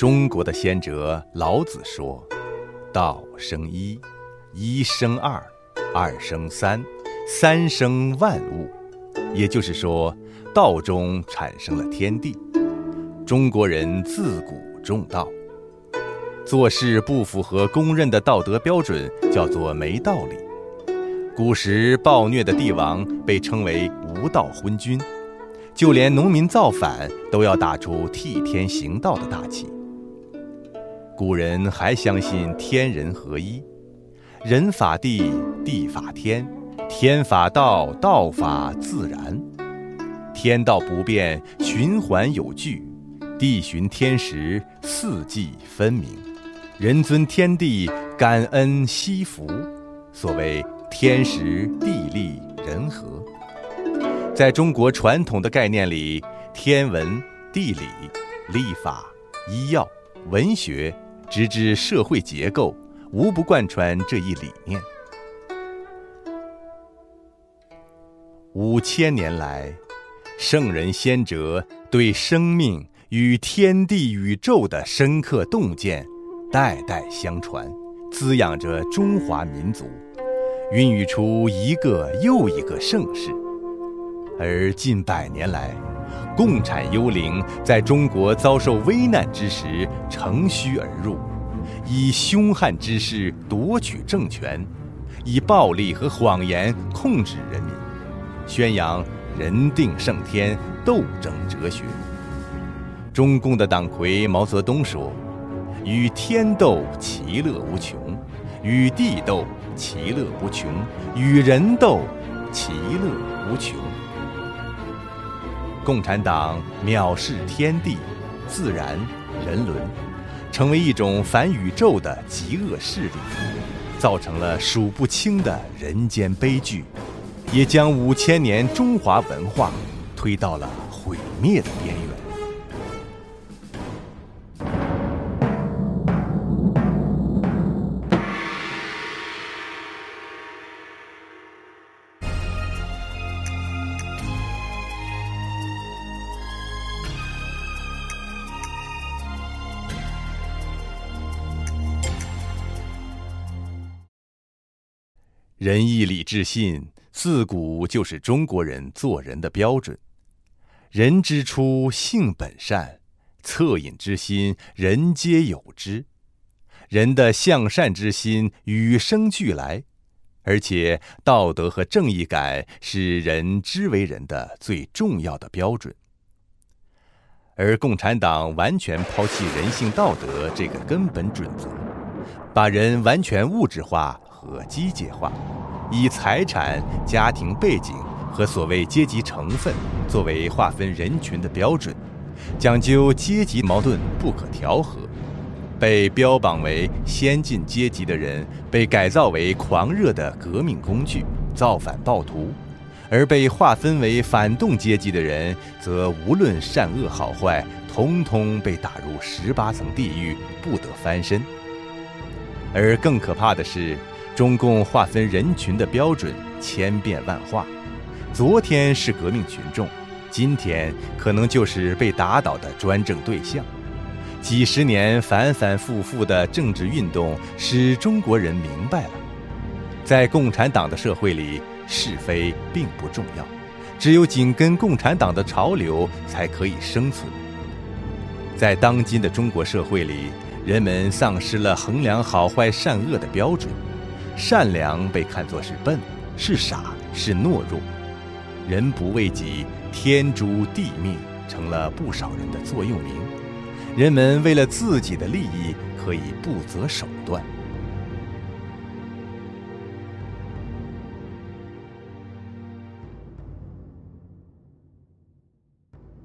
中国的先哲老子说：“道生一，一生二，二生三，三生万物。”也就是说，道中产生了天地。中国人自古重道，做事不符合公认的道德标准，叫做没道理。古时暴虐的帝王被称为无道昏君，就连农民造反都要打出替天行道的大旗。古人还相信天人合一，人法地，地法天，天法道，道法自然，天道不变，循环有据，地循天时，四季分明，人尊天地，感恩惜福，所谓天时地利人和。在中国传统的概念里，天文、地理、历法、医药、文学。直至社会结构，无不贯穿这一理念。五千年来，圣人先哲对生命与天地宇宙的深刻洞见，代代相传，滋养着中华民族，孕育出一个又一个盛世。而近百年来，共产幽灵在中国遭受危难之时乘虚而入，以凶悍之势夺取政权，以暴力和谎言控制人民，宣扬“人定胜天”斗争哲学。中共的党魁毛泽东说：“与天斗，其乐无穷；与地斗，其乐无穷；与人斗，其乐无穷。”共产党藐视天地、自然、人伦，成为一种反宇宙的极恶势力，造成了数不清的人间悲剧，也将五千年中华文化推到了毁灭的边缘。仁义礼智信，自古就是中国人做人的标准。人之初，性本善，恻隐之心，人皆有之。人的向善之心与生俱来，而且道德和正义感是人之为人的最重要的标准。而共产党完全抛弃人性道德这个根本准则，把人完全物质化。和机械化，以财产、家庭背景和所谓阶级成分作为划分人群的标准，讲究阶级矛盾不可调和。被标榜为先进阶级的人，被改造为狂热的革命工具、造反暴徒；而被划分为反动阶级的人，则无论善恶好坏，通通被打入十八层地狱，不得翻身。而更可怕的是。中共划分人群的标准千变万化，昨天是革命群众，今天可能就是被打倒的专政对象。几十年反反复复的政治运动，使中国人明白了，在共产党的社会里，是非并不重要，只有紧跟共产党的潮流才可以生存。在当今的中国社会里，人们丧失了衡量好坏善恶的标准。善良被看作是笨，是傻，是懦弱；人不为己，天诛地灭，成了不少人的座右铭。人们为了自己的利益，可以不择手段。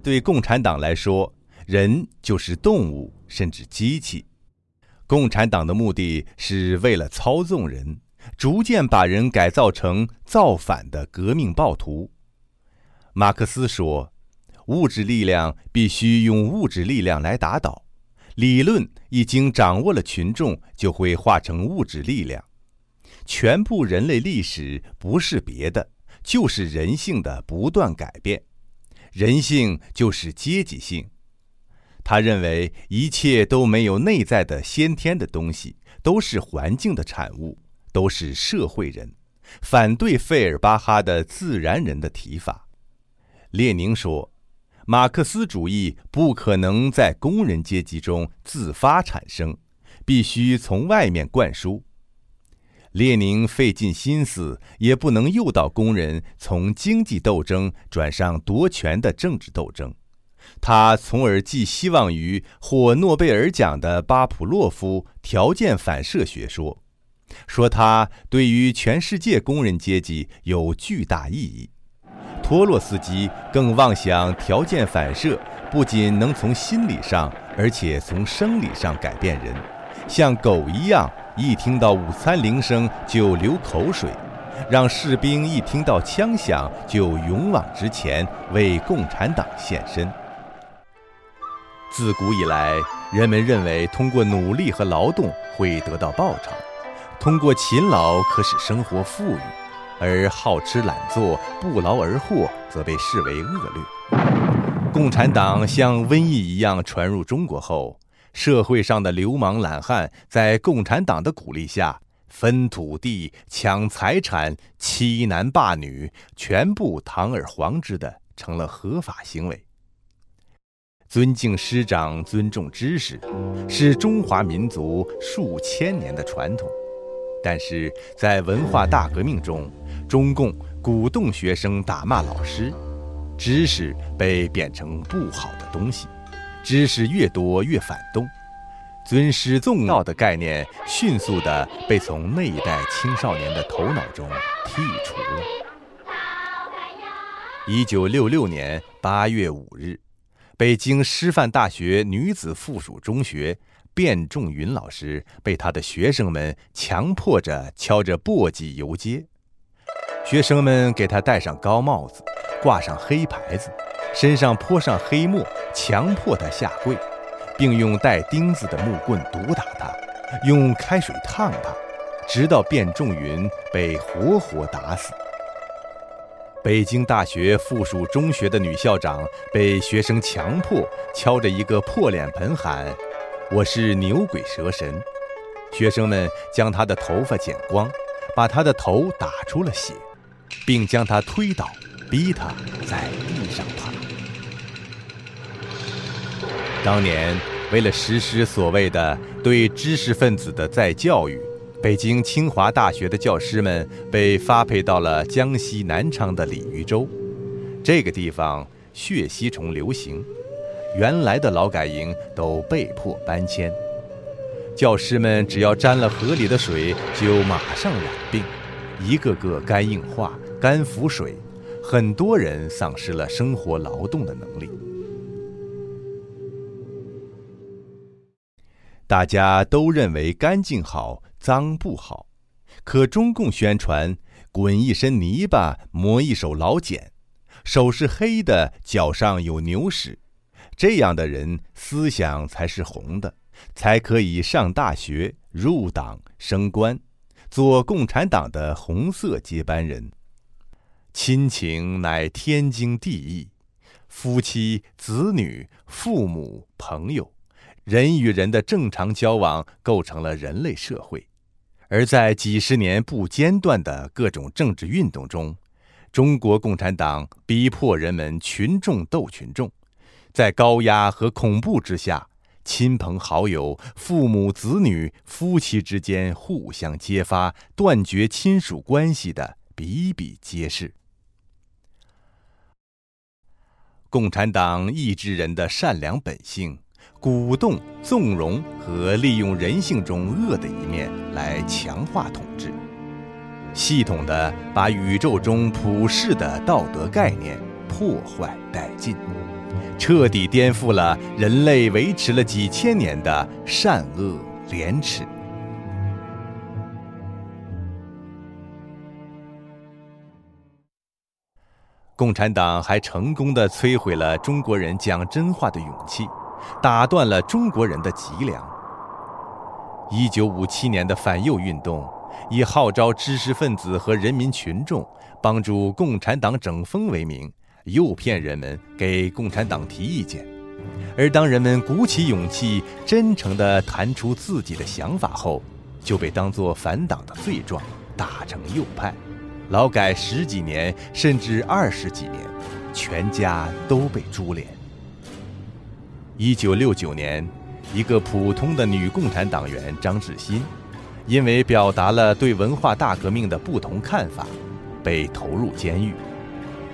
对共产党来说，人就是动物，甚至机器。共产党的目的是为了操纵人。逐渐把人改造成造反的革命暴徒。马克思说：“物质力量必须用物质力量来打倒。理论一经掌握了群众，就会化成物质力量。全部人类历史不是别的，就是人性的不断改变。人性就是阶级性。他认为一切都没有内在的先天的东西，都是环境的产物，都是社会人，反对费尔巴哈的自然人的提法。列宁说，马克思主义不可能在工人阶级中自发产生，必须从外面灌输。列宁费尽心思也不能诱导工人从经济斗争转上夺权的政治斗争。他从而寄希望于获诺贝尔奖的巴甫洛夫条件反射学说，说它对于全世界工人阶级有巨大意义。托洛斯基更妄想条件反射不仅能从心理上，而且从生理上改变人，像狗一样，一听到午餐铃声就流口水，让士兵一听到枪响就勇往直前，为共产党献身。自古以来，人们认为通过努力和劳动会得到报酬，通过勤劳可使生活富裕，而好吃懒做、不劳而获则被视为恶劣。共产党像瘟疫一样传入中国后，社会上的流氓懒汉在共产党的鼓励下，分土地、抢财产、欺男霸女，全部堂而皇之的成了合法行为。尊敬师长、尊重知识，是中华民族数千年的传统。但是在文化大革命中，中共鼓动学生打骂老师，知识被变成不好的东西，知识越多越反动，尊师重道的概念迅速地被从那一代青少年的头脑中剔除了。一九六六年八月五日。北京师范大学女子附属中学，卞仲云老师被他的学生们强迫着敲着簸箕游街。学生们给他戴上高帽子，挂上黑牌子，身上泼上黑墨，强迫他下跪，并用带钉子的木棍毒打他，用开水烫他，直到卞仲云被活活打死。北京大学附属中学的女校长被学生强迫敲着一个破脸盆喊：“我是牛鬼蛇神。”学生们将她的头发剪光，把她的头打出了血，并将她推倒，逼她在地上爬。当年，为了实施所谓的对知识分子的再教育。北京清华大学的教师们被发配到了江西南昌的鲤鱼洲，这个地方血吸虫流行，原来的劳改营都被迫搬迁。教师们只要沾了河里的水，就马上染病，一个个肝硬化、肝腹水，很多人丧失了生活劳动的能力。大家都认为干净好。脏不好，可中共宣传滚一身泥巴磨一手老茧，手是黑的，脚上有牛屎，这样的人思想才是红的，才可以上大学、入党、升官，做共产党的红色接班人。亲情乃天经地义，夫妻、子女、父母、朋友，人与人的正常交往构成了人类社会。而在几十年不间断的各种政治运动中，中国共产党逼迫人们群众斗群众，在高压和恐怖之下，亲朋好友、父母子女、夫妻之间互相揭发、断绝亲属关系的比比皆是。共产党抑制人的善良本性。鼓动、纵容和利用人性中恶的一面来强化统治，系统的把宇宙中普世的道德概念破坏殆尽，彻底颠覆了人类维持了几千年的善恶廉耻。共产党还成功的摧毁了中国人讲真话的勇气。打断了中国人的脊梁。一九五七年的反右运动，以号召知识分子和人民群众帮助共产党整风为名，诱骗人们给共产党提意见，而当人们鼓起勇气，真诚地谈出自己的想法后，就被当作反党的罪状，打成右派，劳改十几年甚至二十几年，全家都被株连。一九六九年，一个普通的女共产党员张志新，因为表达了对文化大革命的不同看法，被投入监狱。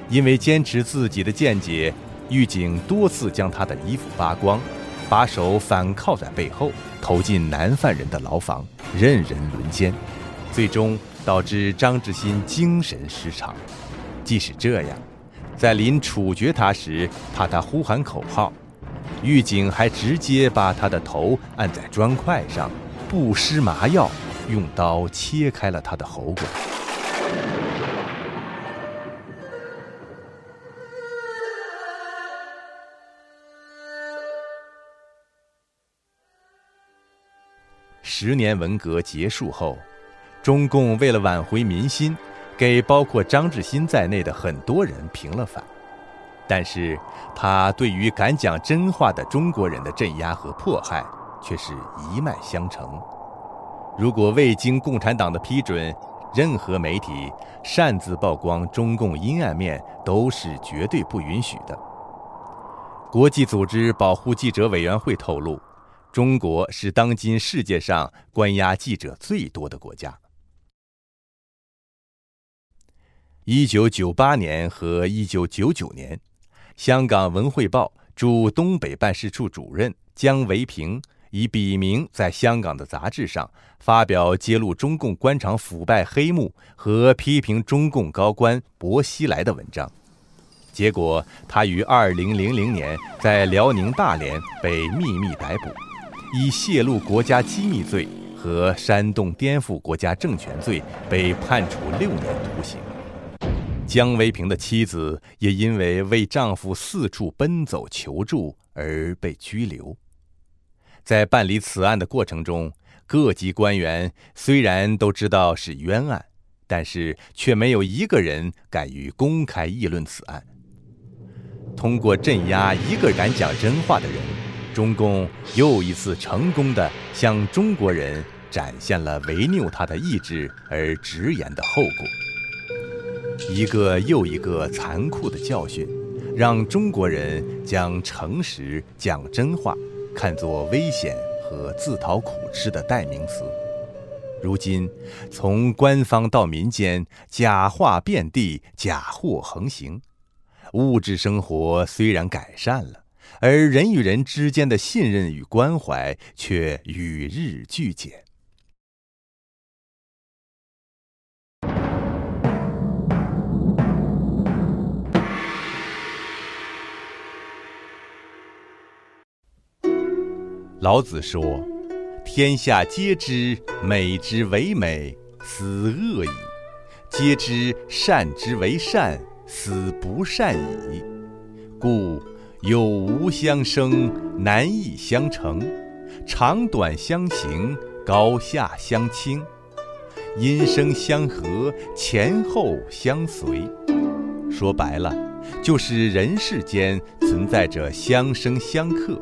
因为坚持自己的见解，狱警多次将她的衣服扒光，把手反靠在背后。投进男犯人的牢房，任人轮奸，最终导致张志新精神失常。即使这样，在临处决他时，怕他呼喊口号，狱警还直接把他的头按在砖块上，不施麻药，用刀切开了他的喉管。十年文革结束后，中共为了挽回民心，给包括张志新在内的很多人平了反。但是，他对于敢讲真话的中国人的镇压和迫害却是一脉相承。如果未经共产党的批准，任何媒体擅自曝光中共阴暗面都是绝对不允许的。国际组织保护记者委员会透露。中国是当今世界上关押记者最多的国家。一九九八年和一九九九年，香港《文汇报》驻东北办事处主任姜维平以笔名在香港的杂志上发表揭露中共官场腐败黑幕和批评中共高官薄熙来的文章，结果他于二零零零年在辽宁大连被秘密逮捕。以泄露国家机密罪和煽动颠覆国家政权罪被判处六年徒刑。姜维平的妻子也因为为丈夫四处奔走求助而被拘留。在办理此案的过程中，各级官员虽然都知道是冤案，但是却没有一个人敢于公开议论此案。通过镇压一个敢讲真话的人。中共又一次成功地向中国人展现了违拗他的意志而直言的后果。一个又一个残酷的教训，让中国人将诚实讲真话看作危险和自讨苦吃的代名词。如今，从官方到民间，假话遍地，假货横行，物质生活虽然改善了。而人与人之间的信任与关怀却与日俱减。老子说：“天下皆知美之为美，斯恶已；皆知善之为善，斯不善已。”故。有无相生，难易相成；长短相形，高下相倾；音声相和，前后相随。说白了，就是人世间存在着相生相克，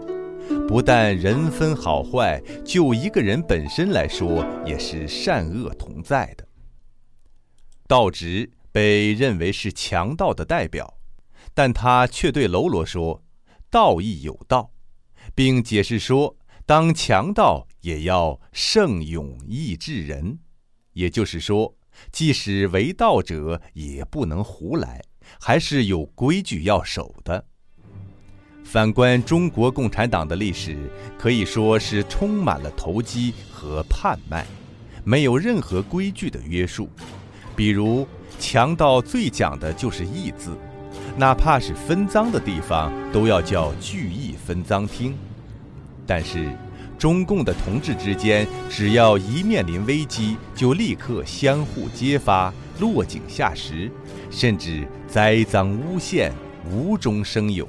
不但人分好坏，就一个人本身来说，也是善恶同在的。道直被认为是强盗的代表，但他却对喽啰说。道义有道，并解释说，当强盗也要胜勇义治人，也就是说，即使为道者也不能胡来，还是有规矩要守的。反观中国共产党的历史，可以说是充满了投机和叛卖，没有任何规矩的约束。比如，强盗最讲的就是义字。哪怕是分赃的地方，都要叫聚义分赃厅。但是，中共的同志之间，只要一面临危机，就立刻相互揭发、落井下石，甚至栽赃诬陷，无中生有。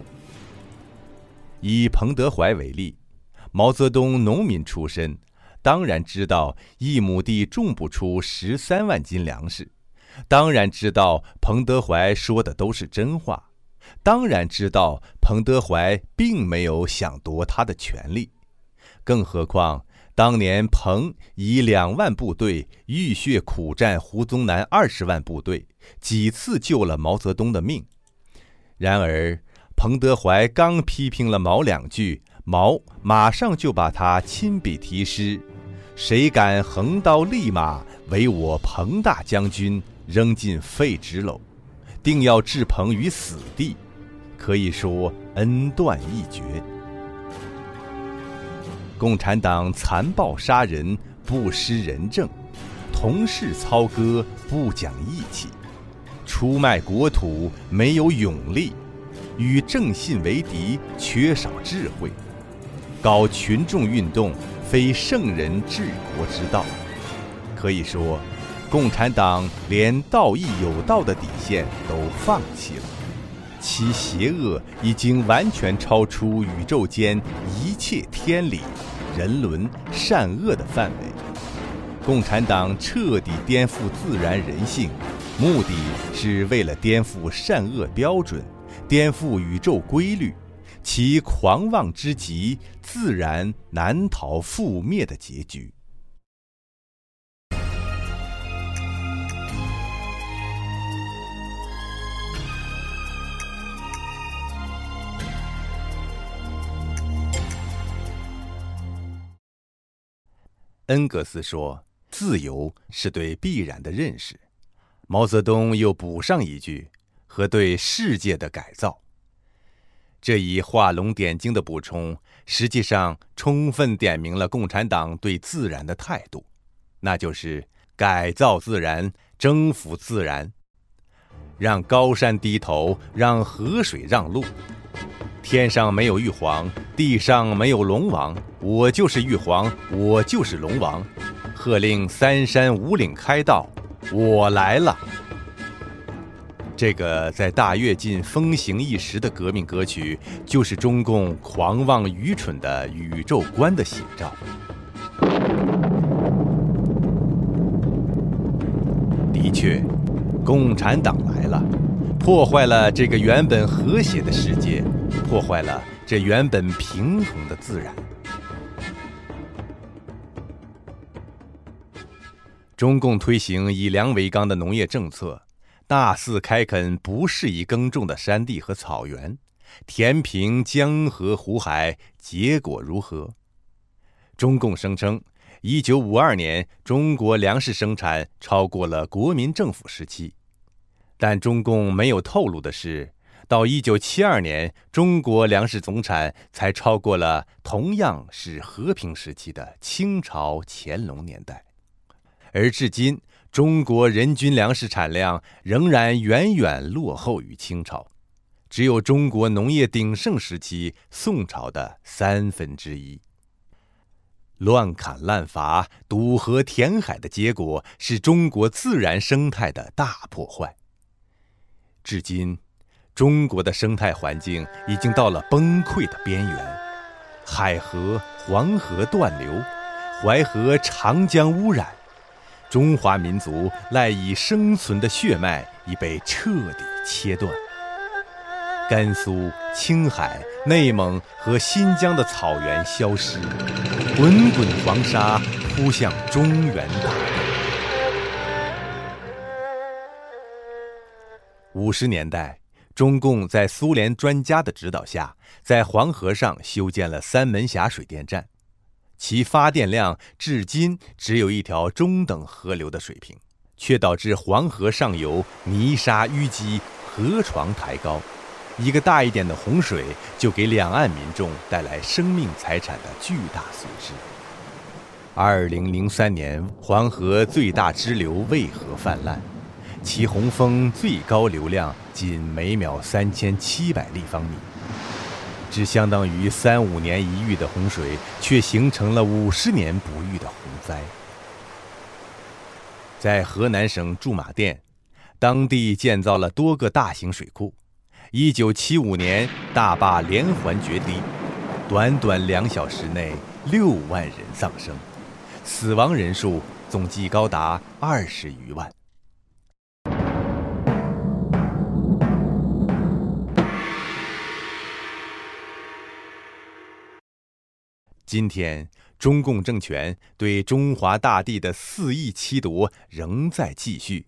以彭德怀为例，毛泽东农民出身，当然知道一亩地种不出十三万斤粮食。当然知道彭德怀说的都是真话，当然知道彭德怀并没有想夺他的权利，更何况当年彭以两万部队浴血苦战胡宗南二十万部队，几次救了毛泽东的命。然而，彭德怀刚批评了毛两句，毛马上就把他亲笔题诗：“谁敢横刀立马为我彭大将军扔进废纸篓，定要置彭于死地。”可以说恩断义绝。共产党残暴杀人，不失仁政；同事操戈，不讲义气；出卖国土，没有勇力；与正信为敌，缺少智慧；搞群众运动，非圣人治国之道。可以说，共产党连道义有道的底线都放弃了。其邪恶已经完全超出宇宙间一切天理、人伦、善恶的范围。共产党彻底颠覆自然人性，目的是为了颠覆善恶标准，颠覆宇宙规律。其狂妄之极，自然难逃覆灭的结局。恩格斯说：“自由是对必然的认识。”毛泽东又补上一句：“和对世界的改造。”这一画龙点睛的补充，实际上充分点明了共产党对自然的态度，那就是改造自然、征服自然，让高山低头，让河水让路。天上没有玉皇，地上没有龙王，我就是玉皇，我就是龙王。喝令三山五岭开道，我来了。这个在大跃进风行一时的革命歌曲，就是中共狂妄愚蠢的宇宙观的写照。的确，共产党来了，破坏了这个原本和谐的世界。破坏了这原本平衡的自然。中共推行以粮为纲的农业政策，大肆开垦不适宜耕种的山地和草原，填平江河湖海，结果如何？中共声称，一九五二年中国粮食生产超过了国民政府时期，但中共没有透露的是。到一九七二年，中国粮食总产才超过了同样是和平时期的清朝乾隆年代，而至今，中国人均粮食产量仍然远远落后于清朝，只有中国农业鼎盛时期宋朝的三分之一。乱砍滥伐、堵河填海的结果，是中国自然生态的大破坏。至今。中国的生态环境已经到了崩溃的边缘，海河、黄河断流，淮河、长江污染，中华民族赖以生存的血脉已被彻底切断。甘肃、青海、内蒙和新疆的草原消失，滚滚黄沙扑向中原大地。五十年代。中共在苏联专家的指导下，在黄河上修建了三门峡水电站，其发电量至今只有一条中等河流的水平，却导致黄河上游泥沙淤积，河床抬高，一个大一点的洪水就给两岸民众带来生命财产的巨大损失。二零零三年，黄河最大支流渭河泛滥。其洪峰最高流量仅每秒三千七百立方米，只相当于三五年一遇的洪水，却形成了五十年不遇的洪灾。在河南省驻马店，当地建造了多个大型水库。一九七五年大坝连环决堤，短短两小时内六万人丧生，死亡人数总计高达二十余万。今天，中共政权对中华大地的肆意欺夺仍在继续。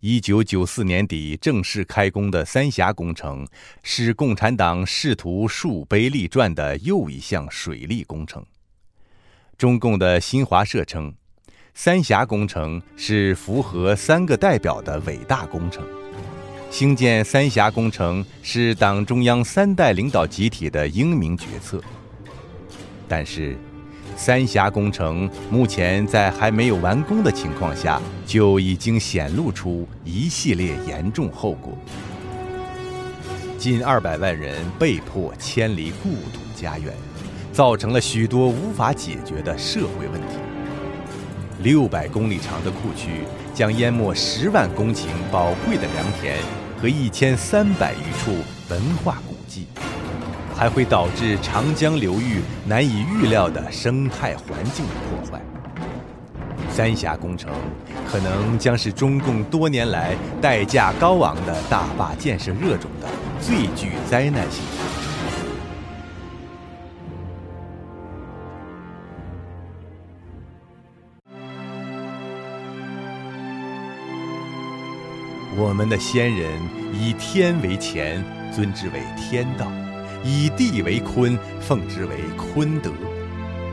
一九九四年底正式开工的三峡工程，是共产党试图树碑立传的又一项水利工程。中共的新华社称，三峡工程是符合三个代表的伟大工程。兴建三峡工程是党中央三代领导集体的英明决策。但是，三峡工程目前在还没有完工的情况下，就已经显露出一系列严重后果。近二百万人被迫迁离故土家园，造成了许多无法解决的社会问题。六百公里长的库区将淹没十万公顷宝贵的良田和一千三百余处文化古。还会导致长江流域难以预料的生态环境的破坏。三峡工程可能将是中共多年来代价高昂的大坝建设热中的最具灾难性。我们的先人以天为前，尊之为天道。以地为坤，奉之为坤德，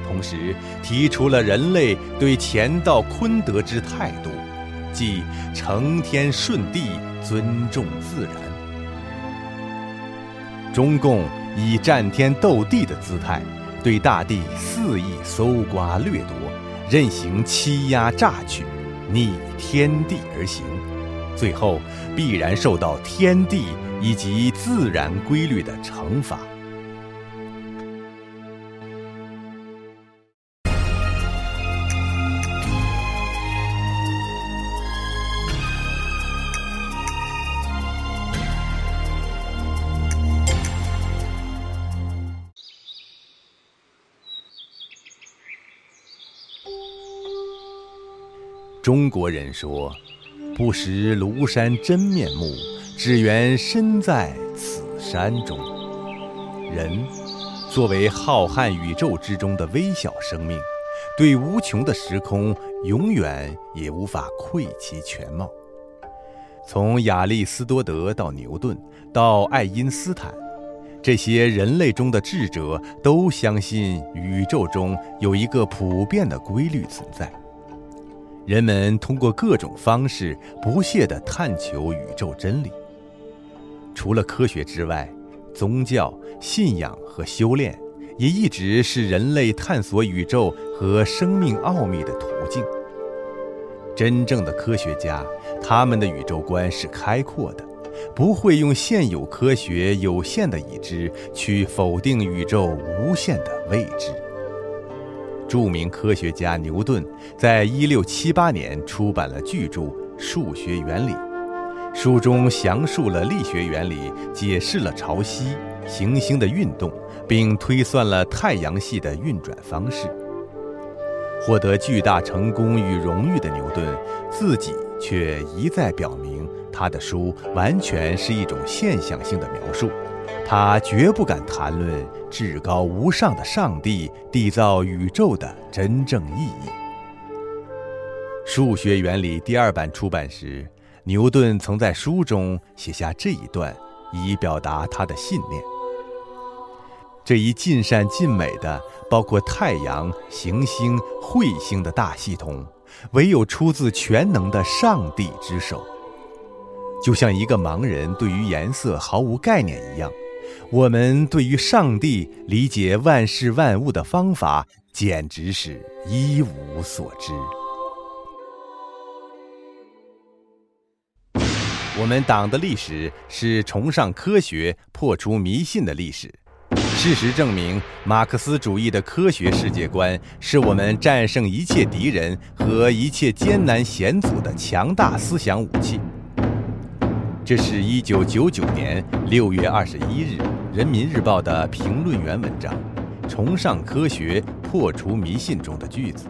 同时提出了人类对乾道坤德之态度，即承天顺地，尊重自然。中共以战天斗地的姿态，对大地肆意搜刮掠夺，任行欺压榨取，逆天地而行，最后必然受到天地。以及自然规律的惩罚。中国人说：“不识庐山真面目。”只缘身在此山中。人作为浩瀚宇宙之中的微小生命，对无穷的时空永远也无法窥其全貌。从亚里斯多德到牛顿，到爱因斯坦，这些人类中的智者都相信宇宙中有一个普遍的规律存在。人们通过各种方式不懈地探求宇宙真理。除了科学之外，宗教信仰和修炼也一直是人类探索宇宙和生命奥秘的途径。真正的科学家，他们的宇宙观是开阔的，不会用现有科学有限的已知去否定宇宙无限的未知。著名科学家牛顿在一六七八年出版了巨著《数学原理》。书中详述了力学原理，解释了潮汐、行星的运动，并推算了太阳系的运转方式。获得巨大成功与荣誉的牛顿，自己却一再表明，他的书完全是一种现象性的描述，他绝不敢谈论至高无上的上帝缔造宇宙的真正意义。《数学原理》第二版出版时。牛顿曾在书中写下这一段，以表达他的信念。这一尽善尽美的、包括太阳、行星、彗星的大系统，唯有出自全能的上帝之手。就像一个盲人对于颜色毫无概念一样，我们对于上帝理解万事万物的方法，简直是一无所知。我们党的历史是崇尚科学、破除迷信的历史。事实证明，马克思主义的科学世界观是我们战胜一切敌人和一切艰难险阻的强大思想武器。这是一九九九年六月二十一日《人民日报》的评论员文章《崇尚科学，破除迷信》中的句子。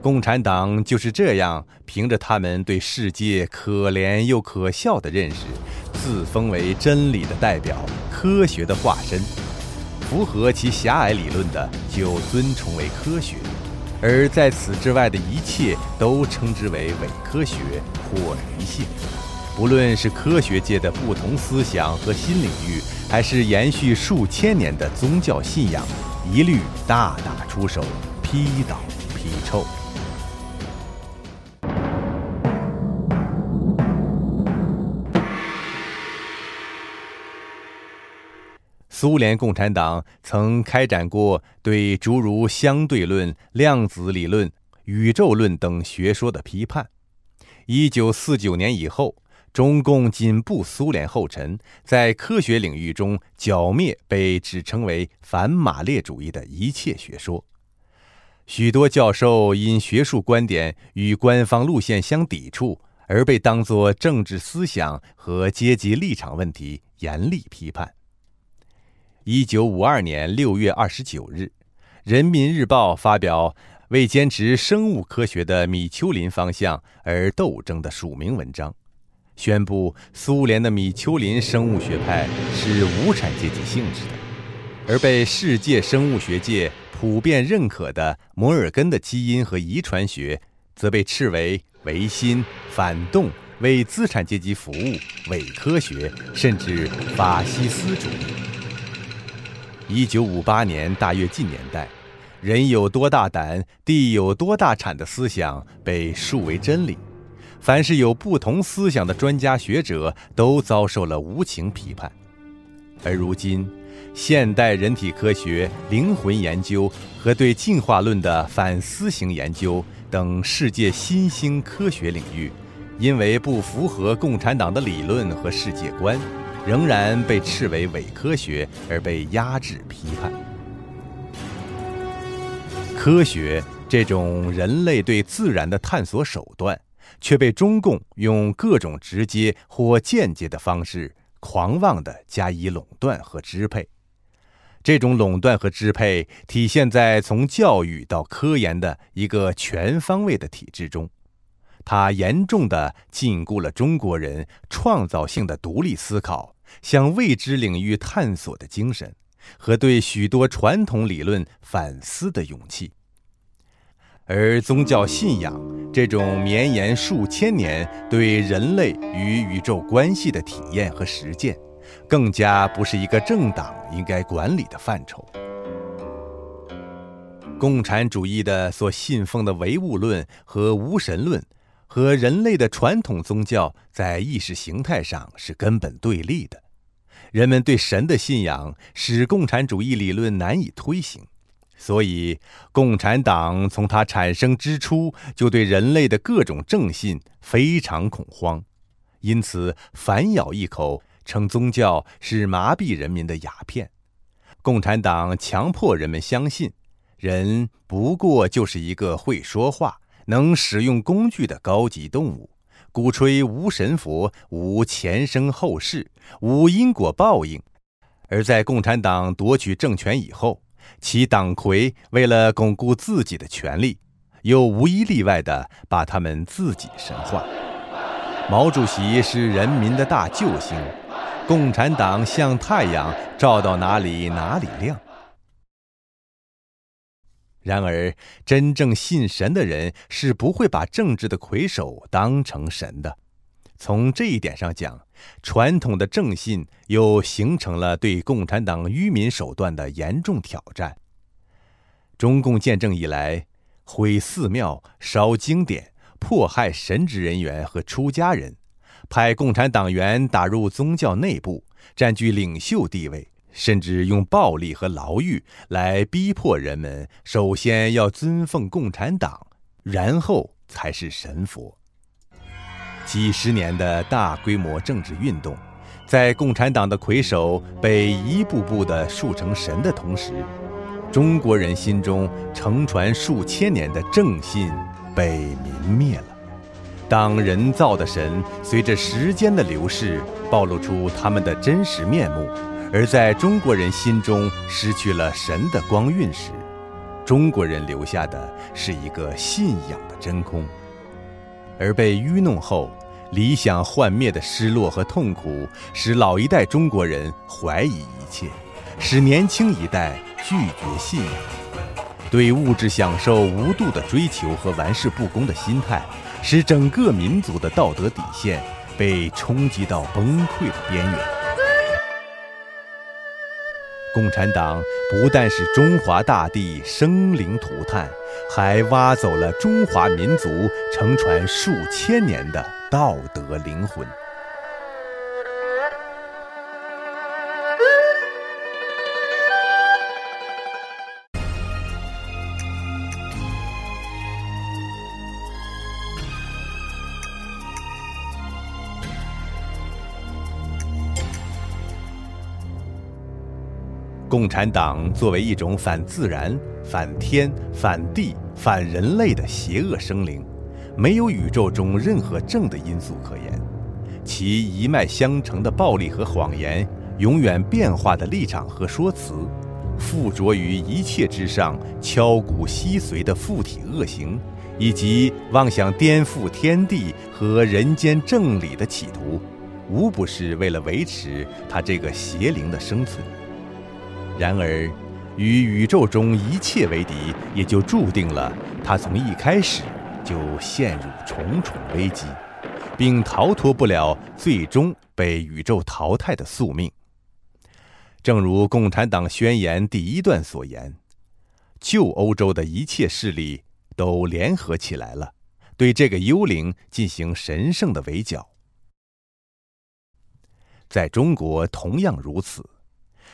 共产党就是这样，凭着他们对世界可怜又可笑的认识，自封为真理的代表、科学的化身。符合其狭隘理论的，就尊崇为科学；而在此之外的一切，都称之为伪科学或迷信。不论是科学界的不同思想和新领域，还是延续数千年的宗教信仰，一律大打出手，批倒批臭。苏联共产党曾开展过对诸如相对论、量子理论、宇宙论等学说的批判。一九四九年以后，中共紧步苏联后尘，在科学领域中剿灭被指称为反马列主义的一切学说。许多教授因学术观点与官方路线相抵触，而被当作政治思想和阶级立场问题严厉批判。一九五二年六月二十九日，《人民日报》发表为坚持生物科学的米丘林方向而斗争的署名文章，宣布苏联的米丘林生物学派是无产阶级性质的，而被世界生物学界普遍认可的摩尔根的基因和遗传学，则被斥为唯心、反动、为资产阶级服务、伪科学，甚至法西斯主义。一九五八年大跃进年代，人有多大胆，地有多大产的思想被树为真理。凡是有不同思想的专家学者，都遭受了无情批判。而如今，现代人体科学、灵魂研究和对进化论的反思型研究等世界新兴科学领域，因为不符合共产党的理论和世界观。仍然被斥为伪科学而被压制批判。科学这种人类对自然的探索手段，却被中共用各种直接或间接的方式狂妄地加以垄断和支配。这种垄断和支配体现在从教育到科研的一个全方位的体制中。它严重地禁锢了中国人创造性的独立思考。向未知领域探索的精神，和对许多传统理论反思的勇气，而宗教信仰这种绵延数千年对人类与宇宙关系的体验和实践，更加不是一个政党应该管理的范畴。共产主义的所信奉的唯物论和无神论，和人类的传统宗教在意识形态上是根本对立的。人们对神的信仰使共产主义理论难以推行，所以共产党从它产生之初就对人类的各种正信非常恐慌，因此反咬一口，称宗教是麻痹人民的鸦片。共产党强迫人们相信，人不过就是一个会说话、能使用工具的高级动物。鼓吹无神佛、无前生后世、无因果报应，而在共产党夺取政权以后，其党魁为了巩固自己的权力，又无一例外地把他们自己神化。毛主席是人民的大救星，共产党像太阳，照到哪里哪里亮。然而，真正信神的人是不会把政治的魁首当成神的。从这一点上讲，传统的正信又形成了对共产党愚民手段的严重挑战。中共建政以来，毁寺庙、烧经典、迫害神职人员和出家人，派共产党员打入宗教内部，占据领袖地位。甚至用暴力和牢狱来逼迫人们，首先要尊奉共产党，然后才是神佛。几十年的大规模政治运动，在共产党的魁首被一步步的树成神的同时，中国人心中承传数千年的正信被泯灭了。当人造的神随着时间的流逝，暴露出他们的真实面目。而在中国人心中失去了神的光晕时，中国人留下的是一个信仰的真空。而被愚弄后，理想幻灭的失落和痛苦，使老一代中国人怀疑一切，使年轻一代拒绝信仰，对物质享受无度的追求和玩世不恭的心态，使整个民族的道德底线被冲击到崩溃的边缘。共产党不但使中华大地生灵涂炭，还挖走了中华民族承传数千年的道德灵魂。共产党作为一种反自然、反天、反地、反人类的邪恶生灵，没有宇宙中任何正的因素可言。其一脉相承的暴力和谎言，永远变化的立场和说辞，附着于一切之上，敲骨吸髓的附体恶行，以及妄想颠覆天地和人间正理的企图，无不是为了维持他这个邪灵的生存。然而，与宇宙中一切为敌，也就注定了他从一开始就陷入重重危机，并逃脱不了最终被宇宙淘汰的宿命。正如《共产党宣言》第一段所言：“旧欧洲的一切势力都联合起来了，对这个幽灵进行神圣的围剿。”在中国同样如此。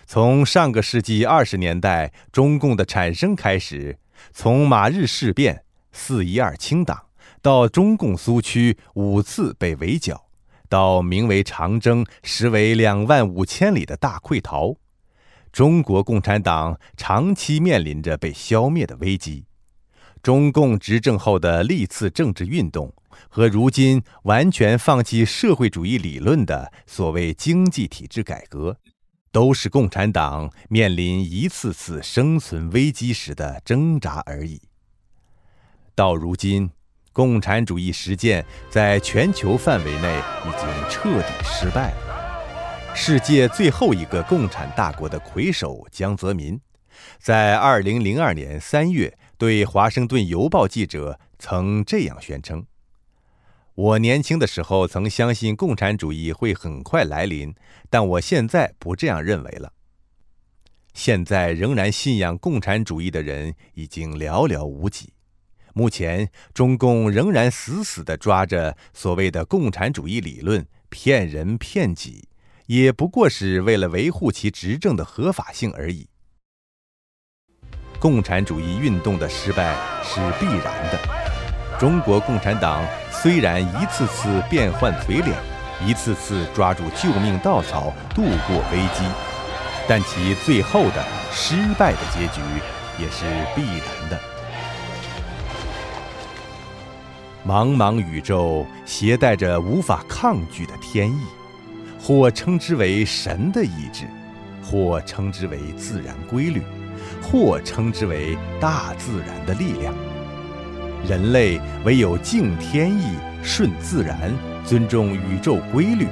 从上个世纪二十年代中共的产生开始，从马日事变、四一二清党，到中共苏区五次被围剿，到名为长征、实为两万五千里的大溃逃，中国共产党长期面临着被消灭的危机。中共执政后的历次政治运动和如今完全放弃社会主义理论的所谓经济体制改革。都是共产党面临一次次生存危机时的挣扎而已。到如今，共产主义实践在全球范围内已经彻底失败了。世界最后一个共产大国的魁首江泽民，在二零零二年三月对《华盛顿邮报》记者曾这样宣称。我年轻的时候曾相信共产主义会很快来临，但我现在不这样认为了。现在仍然信仰共产主义的人已经寥寥无几。目前，中共仍然死死地抓着所谓的共产主义理论，骗人骗己，也不过是为了维护其执政的合法性而已。共产主义运动的失败是必然的。中国共产党虽然一次次变换嘴脸，一次次抓住救命稻草度过危机，但其最后的失败的结局也是必然的。茫茫宇宙携带着无法抗拒的天意，或称之为神的意志，或称之为自然规律，或称之为大自然的力量。人类唯有敬天意、顺自然、尊重宇宙规律、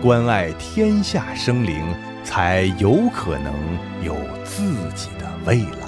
关爱天下生灵，才有可能有自己的未来。